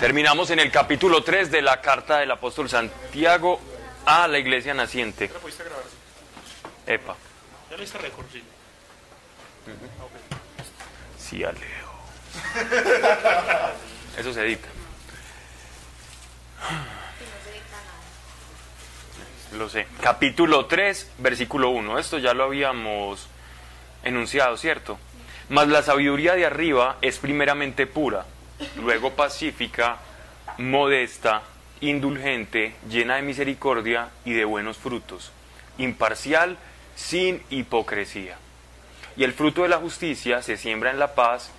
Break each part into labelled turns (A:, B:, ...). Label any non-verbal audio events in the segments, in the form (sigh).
A: Terminamos en el capítulo 3 de la carta del apóstol Santiago a la iglesia naciente.
B: ¿Ya la pudiste grabar?
A: Epa.
B: ¿Ya le diste récord? Sí.
A: Sí, Alejo. Eso se edita. Lo sé. Capítulo 3, versículo 1. Esto ya lo habíamos enunciado, ¿cierto? Mas la sabiduría de arriba es primeramente pura, luego pacífica, modesta, indulgente, llena de misericordia y de buenos frutos, imparcial, sin hipocresía. Y el fruto de la justicia se siembra en la paz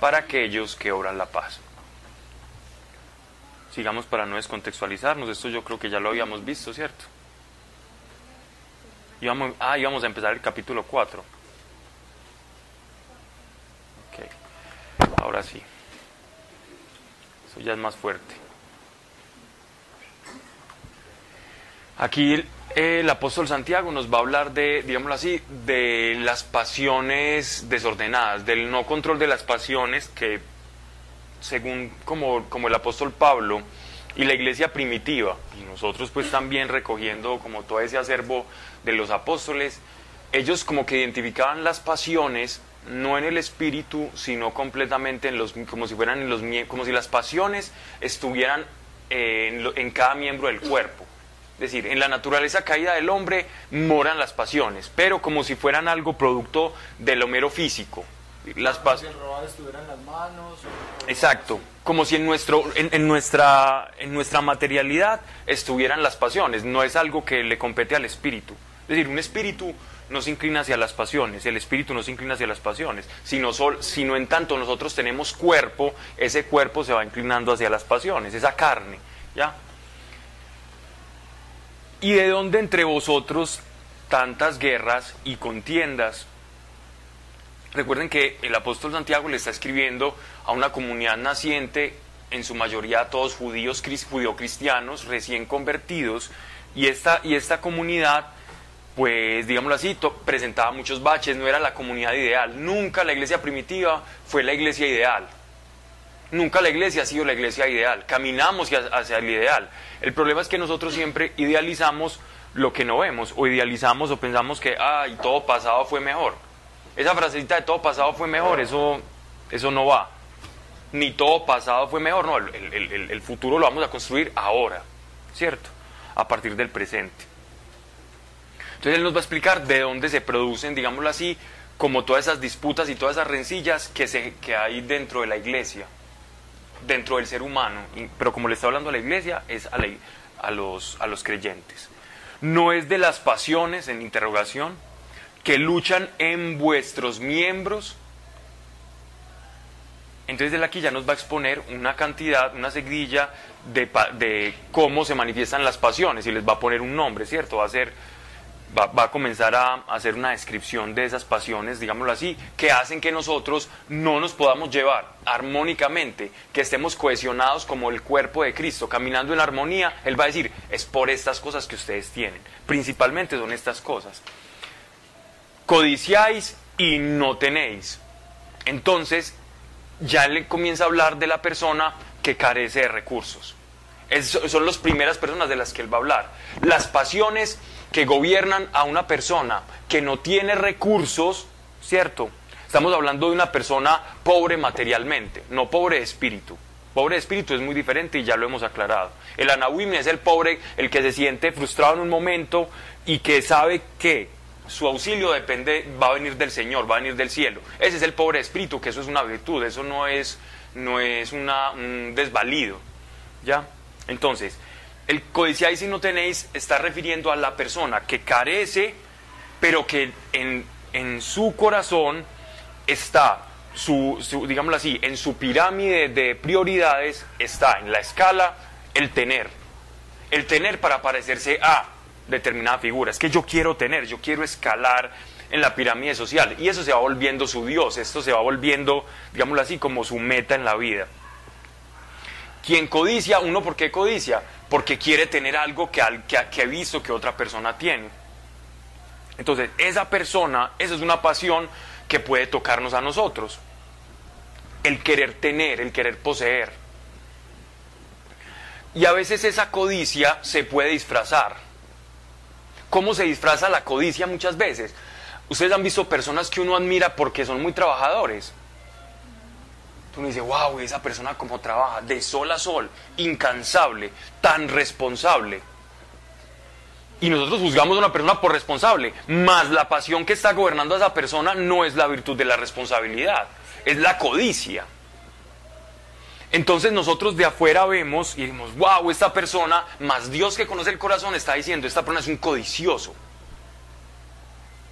A: para aquellos que obran la paz. Sigamos para no descontextualizarnos, esto yo creo que ya lo habíamos visto, ¿cierto? Ah, íbamos a empezar el capítulo 4. Ok, ahora sí. Eso ya es más fuerte. Aquí el, el apóstol Santiago nos va a hablar de, digámoslo así, de las pasiones desordenadas, del no control de las pasiones que, según como, como el apóstol Pablo y la iglesia primitiva, y nosotros pues también recogiendo como todo ese acervo de los apóstoles, ellos como que identificaban las pasiones no en el espíritu, sino completamente en los, como si fueran en los, como si las pasiones estuvieran eh, en, lo- en cada miembro del cuerpo. Es decir, en la naturaleza caída del hombre moran las pasiones, pero como si fueran algo producto del homero físico. Las pas-
C: Si el robado estuviera en las manos. o-
A: Exacto, como si en, nuestro, en, en nuestra, en nuestra materialidad estuvieran las pasiones, no es algo que le compete al espíritu. Es decir, un espíritu no se inclina hacia las pasiones, el espíritu no se inclina hacia las pasiones, sino, sol- sino en tanto nosotros tenemos cuerpo, ese cuerpo se va inclinando hacia las pasiones, esa carne, ¿ya? ¿Y de dónde entre vosotros tantas guerras y contiendas? Recuerden que el apóstol Santiago le está escribiendo a una comunidad naciente, en su mayoría todos judíos, cris- judio-cristianos, recién convertidos, y esta, y esta comunidad, pues digámoslo así, presentaba muchos baches, no era la comunidad ideal. Nunca la iglesia primitiva fue la iglesia ideal. Nunca la iglesia ha sido la iglesia ideal. Caminamos hacia, el ideal. El problema es que nosotros siempre idealizamos lo que no vemos, o idealizamos o pensamos que, ay, todo pasado fue mejor. Esa frasecita de todo pasado fue mejor, eso, eso no va. Ni todo pasado fue mejor, no, el futuro lo vamos a construir ahora, ¿cierto? A partir del presente. Entonces él nos va a explicar de dónde se producen, digámoslo así, como todas esas disputas y todas esas rencillas que, se, que hay dentro de la iglesia, dentro del ser humano. Pero como le está hablando a la iglesia, es a, la- a los, a los creyentes. No es de las pasiones, en interrogación, que luchan en vuestros miembros. Entonces él aquí ya nos va a exponer una cantidad, una seguidilla de, de cómo se manifiestan las pasiones y les va a poner un nombre, ¿cierto? Va a ser, va, a comenzar a hacer una descripción de esas pasiones, digámoslo así, que hacen que nosotros no nos podamos llevar armónicamente, que estemos cohesionados como el cuerpo de Cristo, caminando en armonía. Él va a decir, es por estas cosas que ustedes tienen. Principalmente son estas cosas codiciáis y no tenéis. Entonces, ya le comienza a hablar de la persona que carece de recursos. Son las primeras personas de las que él va a hablar. Las pasiones que gobiernan a una persona que no tiene recursos, ¿cierto? Estamos hablando de una persona pobre materialmente, no pobre de espíritu. Pobre de espíritu es muy diferente y ya lo hemos aclarado. El anahuim es el pobre, el que se siente frustrado en un momento y que sabe que su auxilio depende, va a venir del Señor, va a venir del cielo. Ese es el pobre de espíritu, que eso es una virtud, eso no es, no es una, un desvalido. ¿Ya? Entonces, el codiciáis y no tenéis está refiriendo a la persona que carece, pero que en, en su corazón está, su, su, digámoslo así, en su pirámide de prioridades está en la escala el tener. El tener para parecerse a determinada figura. Es que yo quiero tener, yo quiero escalar en la pirámide social. Y eso se va volviendo su Dios, esto se va volviendo, digámoslo así, como su meta en la vida. Quien codicia, uno, ¿por qué codicia? Porque quiere tener algo que, que, que que otra persona tiene. Entonces, esa persona, esa es una pasión que puede tocarnos a nosotros. El querer tener, el querer poseer. Y a veces esa codicia se puede disfrazar. ¿Cómo se disfraza la codicia muchas veces? Ustedes han visto personas que uno admira porque son muy trabajadores. Uno dice, wow, esa persona como trabaja, de sol a sol, incansable, tan responsable. Y nosotros juzgamos a una persona por responsable, más la pasión que está gobernando a esa persona no es la virtud de la responsabilidad, es la codicia. Entonces nosotros de afuera vemos y decimos, wow, esta persona, más Dios que conoce el corazón está diciendo, esta persona es un codicioso.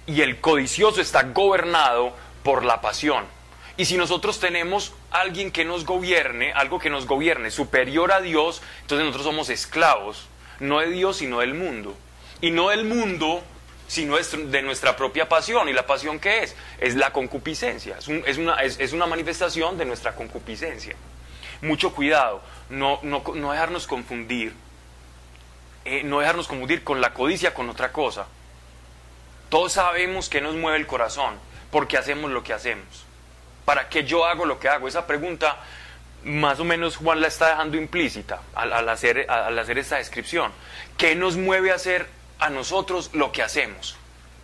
A: Y el codicioso está gobernado por la pasión. Y si nosotros tenemos alguien que nos gobierne, algo que nos gobierne superior a Dios, entonces nosotros somos esclavos, no de Dios, sino del mundo. Y no del mundo, sino de nuestra propia pasión. ¿Y la pasión qué es? Es la concupiscencia, es, una, es una manifestación de nuestra concupiscencia mucho cuidado, no dejarnos confundir, eh, no dejarnos confundir con la codicia, con otra cosa. Todos sabemos que nos mueve el corazón, porque hacemos lo que hacemos. ¿Para qué yo hago lo que hago? Esa pregunta más o menos Juan la está dejando implícita al, hacer, al hacer esta descripción. ¿Qué nos mueve a hacer a nosotros lo que hacemos?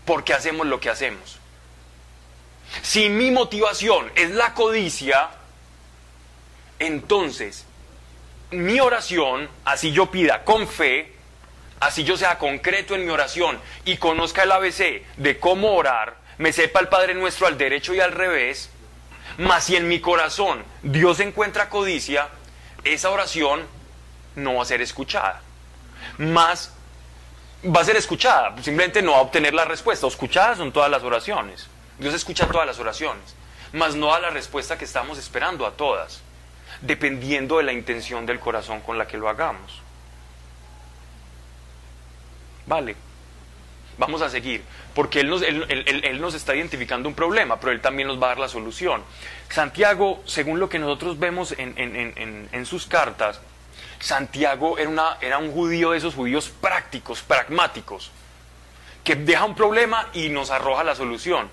A: ¿Por qué hacemos lo que hacemos? Si mi motivación es la codicia, entonces, mi oración, así yo pida con fe, así yo sea concreto en mi oración y conozca el ABC de cómo orar, me sepa el Padre Nuestro al derecho y al revés, mas si en mi corazón Dios encuentra codicia, esa oración no va a ser escuchada. Más va a ser escuchada, simplemente no va a obtener la respuesta. Escuchadas son todas las oraciones. Dios escucha todas las oraciones, mas no a la respuesta que estamos esperando a todas dependiendo de la intención del corazón con la que lo hagamos. Vale, vamos a seguir, porque él nos, está identificando un problema, pero Él también nos va a dar la solución. Santiago, según lo que nosotros vemos en, sus cartas, Santiago era, una, un judío de esos judíos prácticos, pragmáticos, que deja un problema y nos arroja la solución.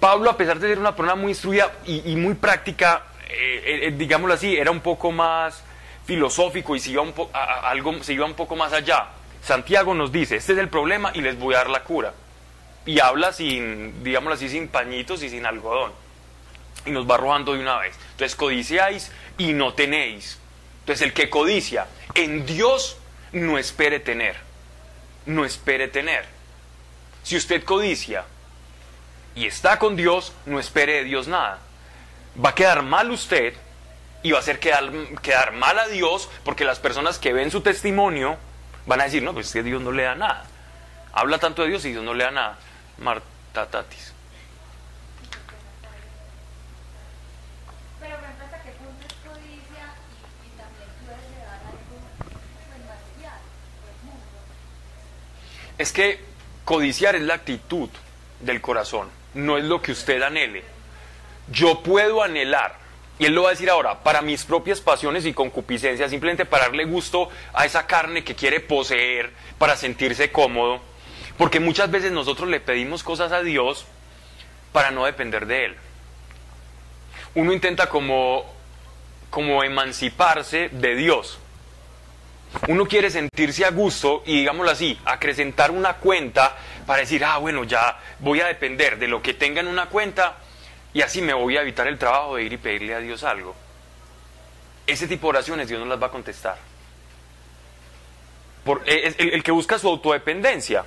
A: Pablo, a pesar de ser una persona muy instruida y muy práctica, eh, eh, digámoslo así, era un poco más filosófico y se algo, se iba un poco más allá. Santiago nos dice, este es el problema y les voy a dar la cura. Y habla sin, digámoslo así, sin pañitos y sin algodón. Y nos va arrojando de una vez. Entonces codiciáis y no tenéis. Entonces el que codicia en Dios no espere tener. No espere tener. Si usted codicia y está con Dios, no espere de Dios nada va a quedar mal usted y va a hacer quedar, quedar mal a Dios porque las personas que ven su testimonio van a decir, no, pues es que Dios no le da nada. Habla tanto de Dios y Dios no le da nada. Marta Tatis. Es que codiciar es la actitud del corazón, no es lo que usted anhele yo puedo anhelar, y él lo va a decir ahora, para mis propias pasiones y concupiscencias, simplemente para darle gusto a esa carne que quiere poseer, para sentirse cómodo, porque muchas veces nosotros le pedimos cosas a Dios para no depender de Él. Uno intenta como, como emanciparse de Dios. Uno quiere sentirse a gusto y, digámoslo así, acrecentar una cuenta para decir, ah, bueno, ya voy a depender de lo que tenga en una cuenta y así me voy a evitar el trabajo de ir y pedirle a Dios algo. Ese tipo de oraciones Dios no las va a contestar. Por, eh, el, que busca su autodependencia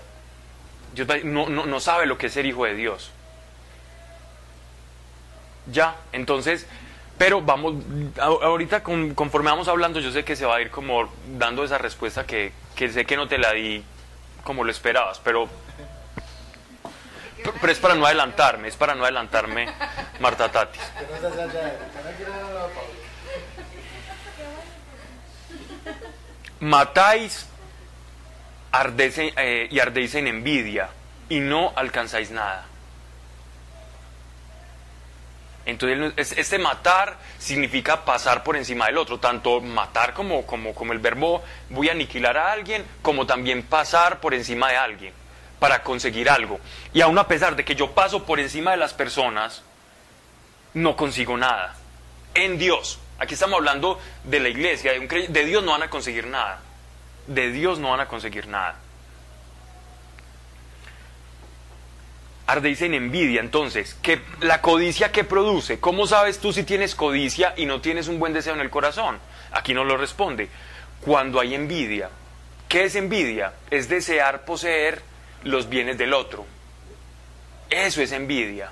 A: Dios no, no sabe lo que es ser hijo de Dios. Ya, entonces, pero vamos, ahorita conforme vamos hablando, yo sé que se va a ir como dando esa respuesta que, que sé que no te la di como lo esperabas, pero pero es para no adelantarme, es para no adelantarme, Marta Tatis. Matáis eh, y ardéis en envidia y no alcanzáis nada. Entonces, este matar significa pasar por encima del otro, tanto matar como, como, como el verbo voy a aniquilar a alguien, como también pasar por encima de alguien para conseguir algo. Y aún a pesar de que yo paso por encima de las personas, no consigo nada. En Dios, Aquí estamos hablando de la iglesia, de, de Dios no van a conseguir nada. De Dios no van a conseguir nada. Ardéis en envidia, entonces, que la codicia que produce, ¿cómo sabes tú si tienes codicia y no tienes un buen deseo en el corazón? Aquí no lo responde. Cuando hay envidia, ¿qué es envidia? Es desear poseer los bienes del otro. Eso es envidia.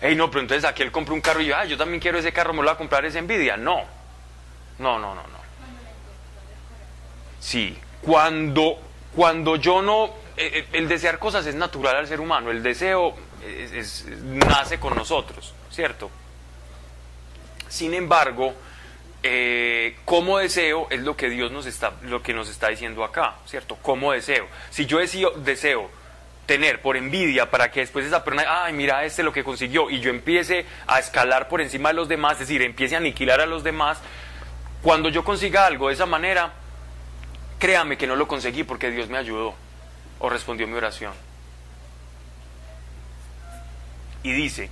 A: Ey, no, pero entonces aquí él compra un carro y yo, ah, yo también quiero ese carro, me lo voy a comprar, es envidia. No, no, no, no, no. Sí, cuando, cuando yo no, eh, eh, el desear cosas es natural al ser humano, el deseo nace con nosotros, ¿cierto? Sin embargo, eh, como deseo es lo que Dios nos está, lo que nos está diciendo acá, ¿cierto? Como deseo. Si yo deseo, deseo tener por envidia para que después esa persona, ay, mira este lo que consiguió, y yo empiece a escalar por encima de los demás, es decir, empiece a aniquilar a los demás, cuando yo consiga algo de esa manera, créame que no lo conseguí porque Dios me ayudó o respondió mi oración. Y dice,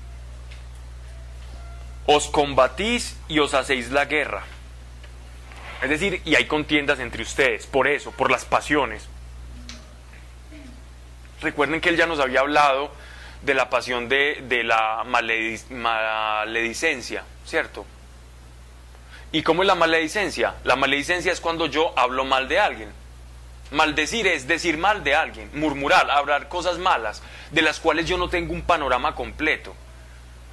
A: os combatís y os hacéis la guerra. Es decir, y hay contiendas entre ustedes, por eso, por las pasiones. Recuerden que él ya nos había hablado de la pasión de, la maledicencia, ¿cierto? ¿Y cómo es la maledicencia? La maledicencia es cuando yo hablo mal de alguien. Maldecir es decir mal de alguien, murmurar, hablar cosas malas, de las cuales yo no tengo un panorama completo.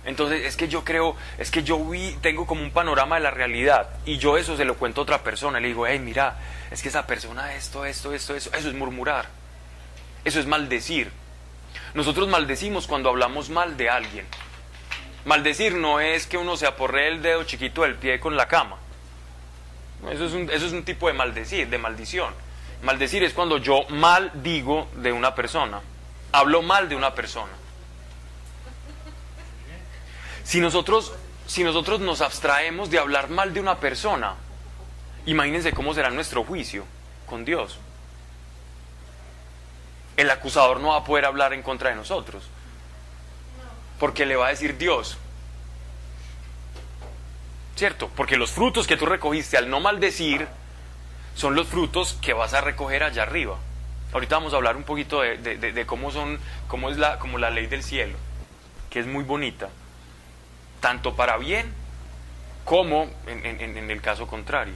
A: Entonces es que yo creo, es que yo vi, tengo como un panorama de la realidad y yo eso se lo cuento a otra persona, le digo, hey, mira, es que esa persona esto, esto, esto, eso, eso es murmurar. Eso es maldecir. Nosotros maldecimos cuando hablamos mal de alguien. Maldecir no es que uno se aporre el dedo chiquito del pie con la cama. Eso es un, eso es un tipo de maldecir, de maldición. Maldecir es cuando yo mal digo de una persona. Hablo mal de una persona. Si nosotros, si nosotros nos abstraemos de hablar mal de una persona, imagínense cómo será nuestro juicio con Dios el acusador no va a poder hablar en contra de nosotros. Porque le va a decir Dios. ¿Cierto? Porque los frutos que tú recogiste al no maldecir son los frutos que vas a recoger allá arriba. Ahorita vamos a hablar un poquito de, cómo son, cómo es la, la ley del cielo, que es muy bonita, tanto para bien como en el caso contrario.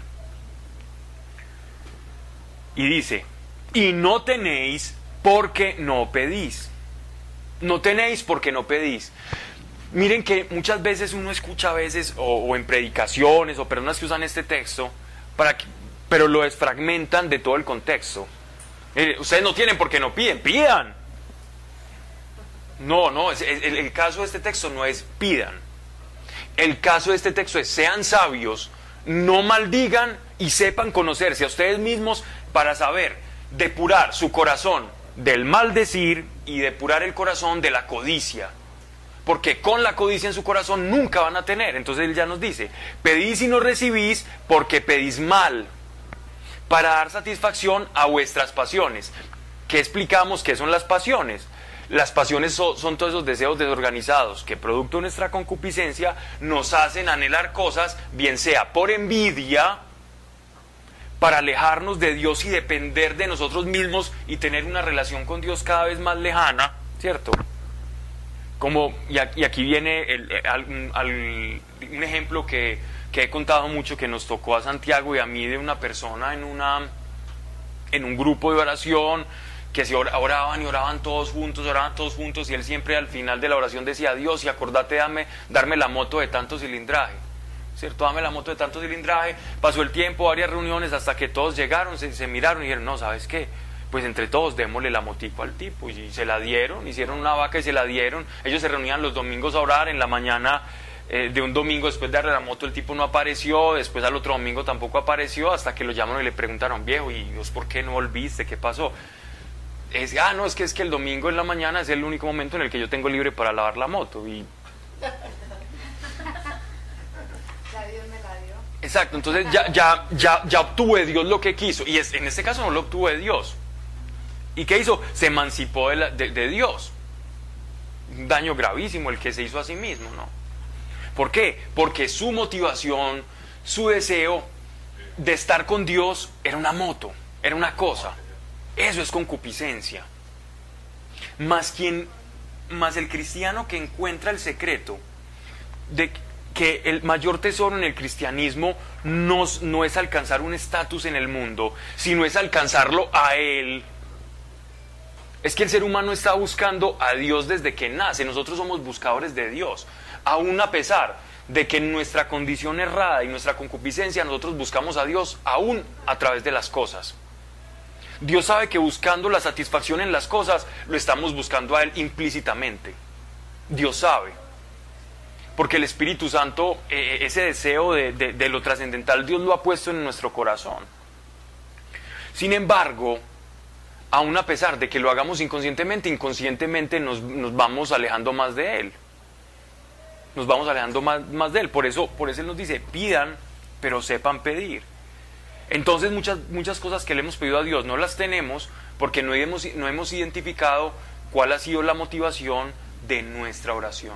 A: Y dice, y no tenéis porque no pedís. No tenéis porque no pedís. Miren que muchas veces uno escucha a veces, o, en predicaciones, o personas que usan este texto, para pero lo desfragmentan de todo el contexto. Eh, ustedes no tienen porque no piden, pidan. No, no, el caso de este texto no es pidan. El caso de este texto es sean sabios, no maldigan y sepan conocerse a ustedes mismos para saber depurar su corazón del maldecir y depurar el corazón de la codicia. Porque con la codicia en su corazón nunca van a tener. Entonces él ya nos dice, pedís y no recibís porque pedís mal, para dar satisfacción a vuestras pasiones. ¿Qué explicamos qué son las pasiones? Las pasiones son, todos esos deseos desorganizados que producto de nuestra concupiscencia nos hacen anhelar cosas, bien sea por envidia, para alejarnos de Dios y depender de nosotros mismos y tener una relación con Dios cada vez más lejana, ¿cierto? Como, y aquí viene un ejemplo que, que, he contado mucho que nos tocó a Santiago y a mí de una persona en, una, en un grupo de oración que se oraban y oraban todos juntos, oraban todos juntos y él siempre al final de la oración decía, Dios, y acordate dame, darme la moto de tanto cilindraje. ¿cierto? Dame la moto de tanto cilindraje. Pasó el tiempo, varias reuniones, hasta que todos llegaron, se, miraron y dijeron, no, ¿sabes qué? Pues entre todos démosle la motico al tipo. Y se la dieron, hicieron una vaca y se la dieron. Ellos se reunían los domingos a orar, en la mañana eh, de un domingo después de darle la moto el tipo no apareció, después al otro domingo tampoco apareció, hasta que lo llamaron y le preguntaron, viejo, ¿y vos por qué no volviste? ¿Qué pasó? Es, ah, no, es que es que el domingo en la mañana es el único momento en el que yo tengo libre para lavar la moto. Y (laughs) Exacto, entonces ya, ya, ya, ya obtuvo de Dios lo que quiso. Y es, en este caso no lo obtuvo de Dios. ¿Y qué hizo? Se emancipó de, de, Dios. Un daño gravísimo el que se hizo a sí mismo, ¿no? ¿Por qué? Porque su motivación, su deseo de estar con Dios era una moto, era una cosa. Eso es concupiscencia. Más quien, más el cristiano que encuentra el secreto de que el mayor tesoro en el cristianismo no, es alcanzar un estatus en el mundo, sino es alcanzarlo a Él. Es que el ser humano está buscando a Dios desde que nace. Nosotros somos buscadores de Dios. Aún a pesar de que nuestra condición errada y nuestra concupiscencia nosotros buscamos a Dios aún a través de las cosas. Dios sabe que buscando la satisfacción en las cosas lo estamos buscando a Él implícitamente. Dios sabe porque el Espíritu Santo, eh, ese deseo de, lo trascendental, Dios lo ha puesto en nuestro corazón. Sin embargo, aun a pesar de que lo hagamos inconscientemente, inconscientemente nos, vamos alejando más de Él. Nos vamos alejando más, más, de Él. Por eso, por eso Él nos dice, pidan, pero sepan pedir. Entonces muchas, muchas cosas que le hemos pedido a Dios no las tenemos porque no hemos, no hemos identificado cuál ha sido la motivación de nuestra oración.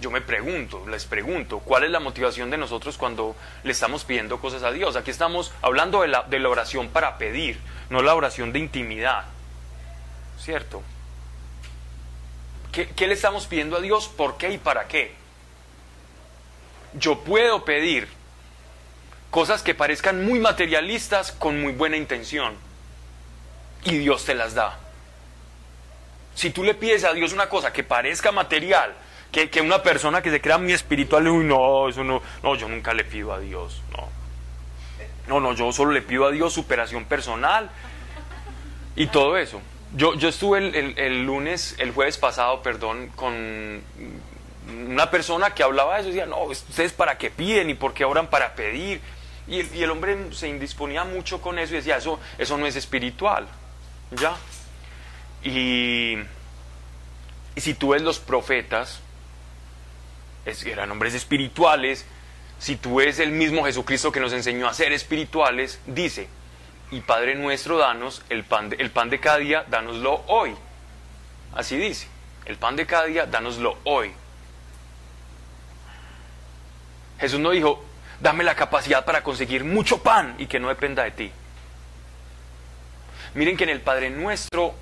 A: Yo me pregunto, les pregunto, ¿cuál es la motivación de nosotros cuando le estamos pidiendo cosas a Dios? Aquí estamos hablando de la, de la oración para pedir, no la oración de intimidad. ¿Cierto? ¿Qué, ¿Qué le estamos pidiendo a Dios? ¿Por qué y para qué? Yo puedo pedir cosas que parezcan muy materialistas con muy buena intención. Y Dios te las da. Si tú le pides a Dios una cosa que parezca material, que, una persona que se crea muy espiritual, uy, no, eso no, no, yo nunca le pido a Dios, no. No, no, yo solo le pido a Dios superación personal y todo eso. Yo, yo estuve el, lunes, el jueves pasado, perdón, con una persona que hablaba de eso, decía, no, ustedes para qué piden y por qué oran para pedir. Y el, hombre se indisponía mucho con eso y decía, eso, eso no es espiritual, ¿ya? Y, y si tú ves los profetas, eran hombres espirituales, si tú ves el mismo Jesucristo que nos enseñó a ser espirituales, dice, y Padre nuestro, danos el pan de, el pan de cada día, danoslo hoy. Así dice, el pan de cada día, danoslo hoy. Jesús no dijo, dame la capacidad para conseguir mucho pan y que no dependa de ti. Miren que en el Padre nuestro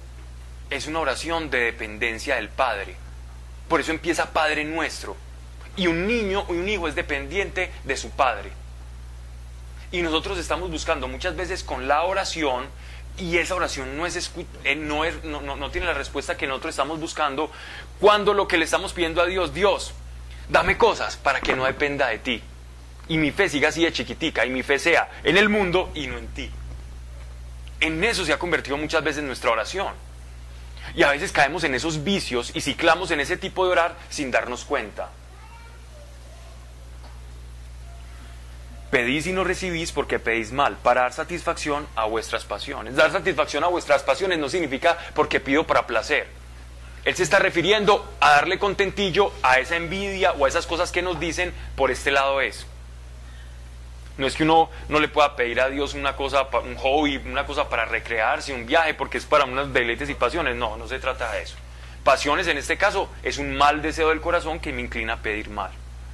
A: es una oración de dependencia del Padre. Por eso empieza Padre nuestro. Y un niño o un hijo es dependiente de su padre. Y nosotros estamos buscando muchas veces con la oración y esa oración no, es, eh, no, tiene la respuesta que nosotros estamos buscando cuando lo que le estamos pidiendo a Dios, Dios, dame cosas para que no dependa de ti. Y mi fe siga así de chiquitica y mi fe sea en el mundo y no en ti. En eso se ha convertido muchas veces nuestra oración. Y a veces caemos en esos vicios y ciclamos en ese tipo de orar sin darnos cuenta. Pedís y no recibís porque pedís mal, para dar satisfacción a vuestras pasiones. Dar satisfacción a vuestras pasiones no significa porque pido para placer. Él se está refiriendo a darle contentillo a esa envidia o a esas cosas que nos dicen por este lado es. No es que uno no le pueda pedir a Dios una cosa, un hobby, una cosa para recrearse, un viaje, porque es para unas deleites y pasiones. No, no se trata de eso. Pasiones en este caso es un mal deseo del corazón que me inclina a pedir mal.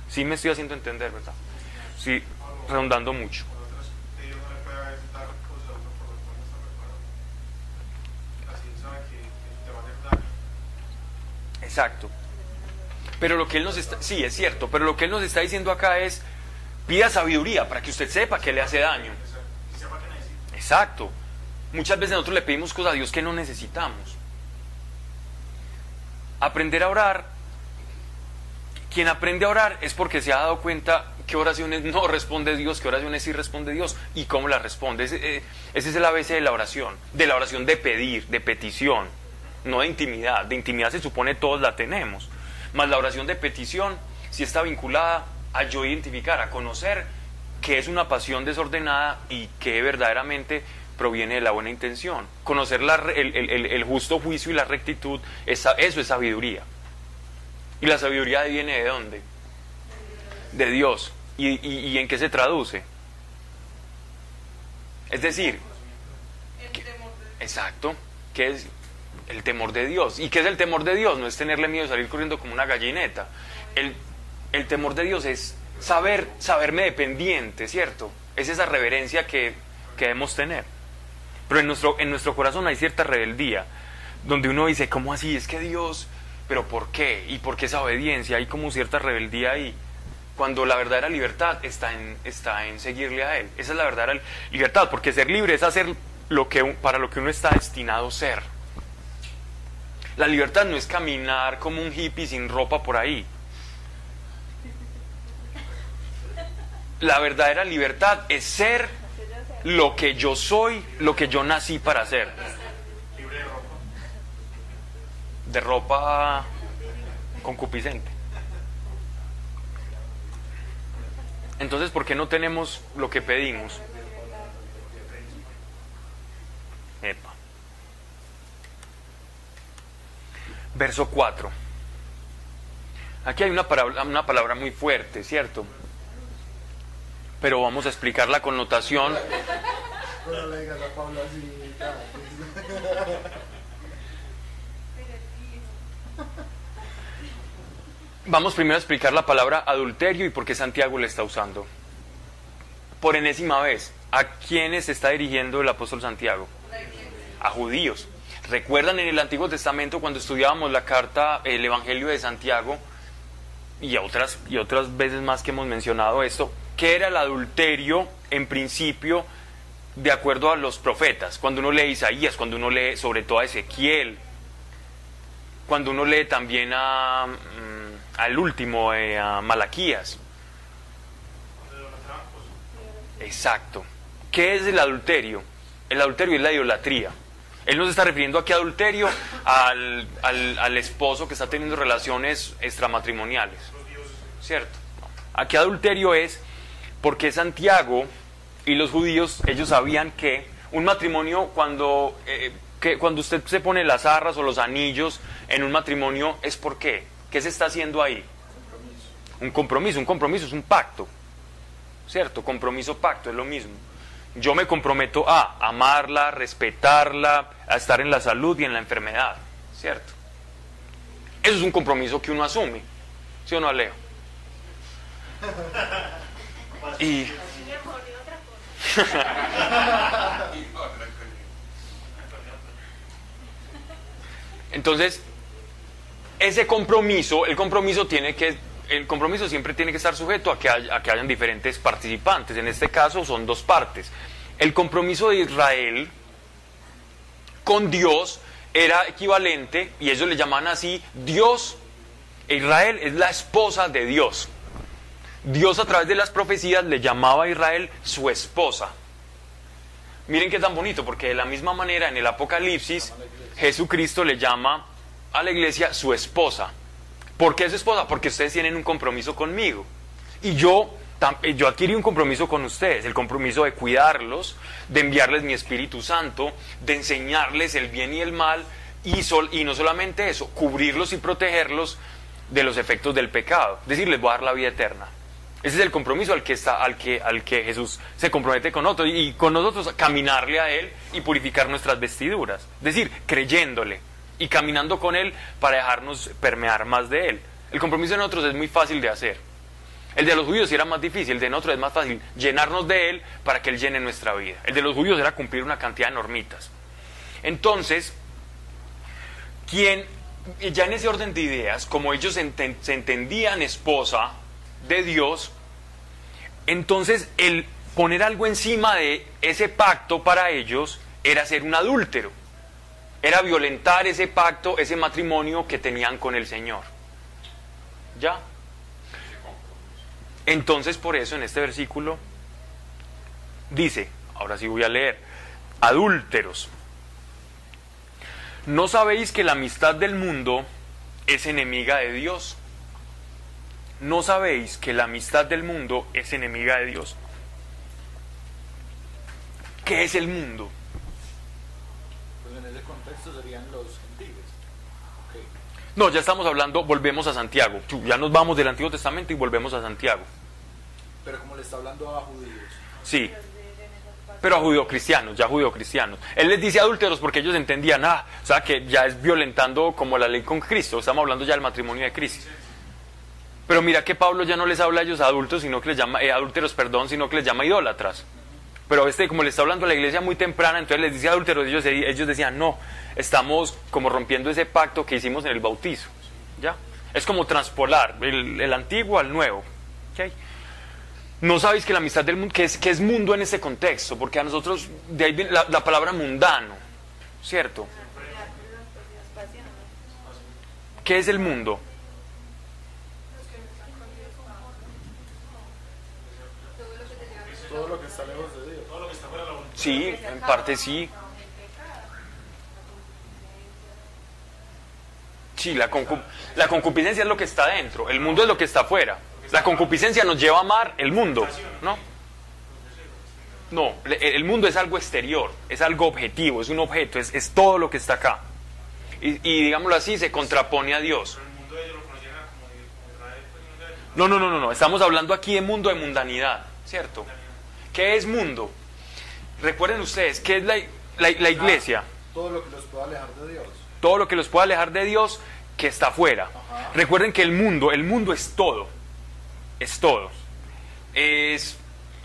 A: Sí me estoy haciendo entender, ¿verdad? Sí, redundando mucho. Exacto. Pero lo que él nos está, sí, es cierto, pero lo que él nos está diciendo acá es, pida sabiduría para que usted sepa que le hace daño. Exacto. Muchas veces nosotros le pedimos cosas a Dios que no necesitamos. Aprender a orar, quien aprende a orar es porque se ha dado cuenta qué oraciones no responde Dios, qué oraciones sí responde Dios y cómo las responde. Ese, eh, es el ABC de la oración, de la oración de pedir, de petición, no de intimidad. De intimidad se supone todos la tenemos, más la oración de petición si está vinculada a yo identificar, a conocer que es una pasión desordenada y que verdaderamente proviene de la buena intención. Conocer el, justo juicio y la rectitud, eso es sabiduría. ¿Y la sabiduría viene de dónde? De Dios. ¿Y, en qué se traduce? Es decir, exacto, ¿qué es el temor de Dios? ¿Y qué es el temor de Dios? No es tenerle miedo de salir corriendo como una gallineta. el, el temor de Dios es saber, saberme dependiente, ¿cierto? Es esa reverencia que, que debemos tener. Pero en nuestro, en nuestro corazón hay cierta rebeldía, donde uno dice, ¿cómo así? Es que Dios, pero ¿por qué? ¿Y por qué esa obediencia? Hay como cierta rebeldía ahí. Cuando la verdadera libertad está en, está en seguirle a Él. Esa es la verdadera libertad, porque ser libre es hacer lo que, para lo que uno está destinado a ser. La libertad no es caminar como un hippie sin ropa por ahí. La verdadera libertad es ser lo que yo soy, lo que yo nací para ser. De ropa concupiscente. Entonces, ¿por qué no tenemos lo que pedimos? Epa. Verso 4. Aquí hay una palabra, una palabra muy fuerte, ¿cierto? Pero vamos a explicar la connotación. Vamos primero a explicar la palabra adulterio y por qué Santiago le está usando. Por enésima vez, ¿a quiénes está dirigiendo el apóstol Santiago? A judíos. ¿Recuerdan en el Antiguo Testamento cuando estudiábamos la carta, el Evangelio de Santiago, y otras, y otras veces más que hemos mencionado esto, qué era el adulterio en principio de acuerdo a los profetas? Cuando uno lee Isaías, cuando uno lee sobre todo a Ezequiel, cuando uno lee también a... Mm, al último, eh, a Malaquías. Exacto. ¿Qué es el adulterio? El adulterio es la idolatría. Él no se está refiriendo aquí a adulterio al, al, esposo que está teniendo relaciones extramatrimoniales. ¿Cierto? Aquí adulterio es porque Santiago y los judíos, ellos sabían que un matrimonio cuando, eh, que cuando usted se pone las arras o los anillos en un matrimonio es porque ¿Qué se está haciendo ahí? Un compromiso. Un compromiso es un pacto. ¿Cierto? Compromiso, pacto, es lo mismo. Yo me comprometo a amarla, respetarla, a estar en la salud y en la enfermedad. ¿Cierto? Eso es un compromiso que uno asume. ¿Sí o no, Leo? (laughs) Y... Entonces, ese compromiso, el compromiso tiene que, el compromiso siempre tiene que estar sujeto a que, a que hayan diferentes participantes. En este caso son dos partes. El compromiso de Israel con Dios era equivalente, y ellos le llaman así, Dios, Israel es la esposa de Dios. Dios a través de las profecías le llamaba a Israel su esposa. Miren qué tan bonito, porque de la misma manera en el Apocalipsis Jesucristo le llama a la iglesia su esposa. ¿Por qué su esposa? Porque ustedes tienen un compromiso conmigo. Y yo, eh, yo adquirí un compromiso con ustedes, el compromiso de cuidarlos, de enviarles mi Espíritu Santo, de enseñarles el bien y el mal, y, sol, y no solamente eso, cubrirlos y protegerlos de los efectos del pecado. Es decir, les voy a dar la vida eterna. Ese es el compromiso al que, está, al que, al que Jesús se compromete con nosotros y con nosotros caminarle a Él y purificar nuestras vestiduras. Es decir, creyéndole y caminando con Él para dejarnos permear más de Él. El compromiso de nosotros es muy fácil de hacer. El de los judíos era más difícil, el de nosotros es más fácil llenarnos de Él para que Él llene nuestra vida. El de los judíos era cumplir una cantidad de normitas. Entonces, quien, ya en ese orden de ideas, como ellos se entendían esposa de Dios, entonces el poner algo encima de ese pacto para ellos era ser un adúltero era violentar ese pacto, ese matrimonio que tenían con el Señor. ¿Ya? Entonces por eso en este versículo dice, ahora sí voy a leer, adúlteros, ¿no sabéis que la amistad del mundo es enemiga de Dios? ¿No sabéis que la amistad del mundo es enemiga de Dios? ¿Qué es el mundo? No, ya estamos hablando, volvemos a Santiago. Ya nos vamos del Antiguo Testamento y volvemos a Santiago.
C: Pero como le está hablando a judíos.
A: Sí. Pero a judíos cristianos, ya judíos cristianos. Él les dice adúlteros porque ellos entendían, ah, o sea, que ya es violentando como la ley con Cristo. Estamos hablando ya del matrimonio de Cristo. Pero mira que Pablo ya no les habla a ellos adultos, sino que les llama, eh, adúlteros, perdón, sino que les llama idólatras. Pero este, como le está hablando a la iglesia muy temprana, entonces les dice adúlteros, ellos, ellos decían, no, estamos como rompiendo ese pacto que hicimos en el bautizo. ¿Ya? Es como transpolar el, antiguo al nuevo. ¿ok? No sabéis que la amistad del mundo, que es, que es mundo en ese contexto, porque a nosotros, de ahí viene la, la palabra mundano, ¿cierto? ¿Qué es el mundo?
C: Todo lo que está lejos de Dios.
A: Sí, en parte sí. Sí, la, concu- la concupiscencia es lo que está dentro, el mundo es lo que está afuera. La concupiscencia nos lleva a amar el mundo, ¿no? No, el mundo es algo exterior, es algo objetivo, es un objeto, es, es todo lo que está acá. Y, y digámoslo así, se contrapone a Dios. No, no, no, no, no, estamos hablando aquí de mundo de mundanidad, ¿cierto? ¿Qué es mundo? Recuerden ustedes, ¿qué es la, la- la iglesia?
C: Todo lo que los pueda alejar de Dios.
A: todo lo que los pueda alejar de Dios que está afuera. Recuerden que el mundo, el mundo es todo, es todo. Es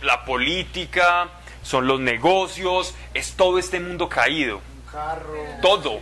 A: la política, son los negocios, es todo este mundo caído,
C: Un carro.
A: todo,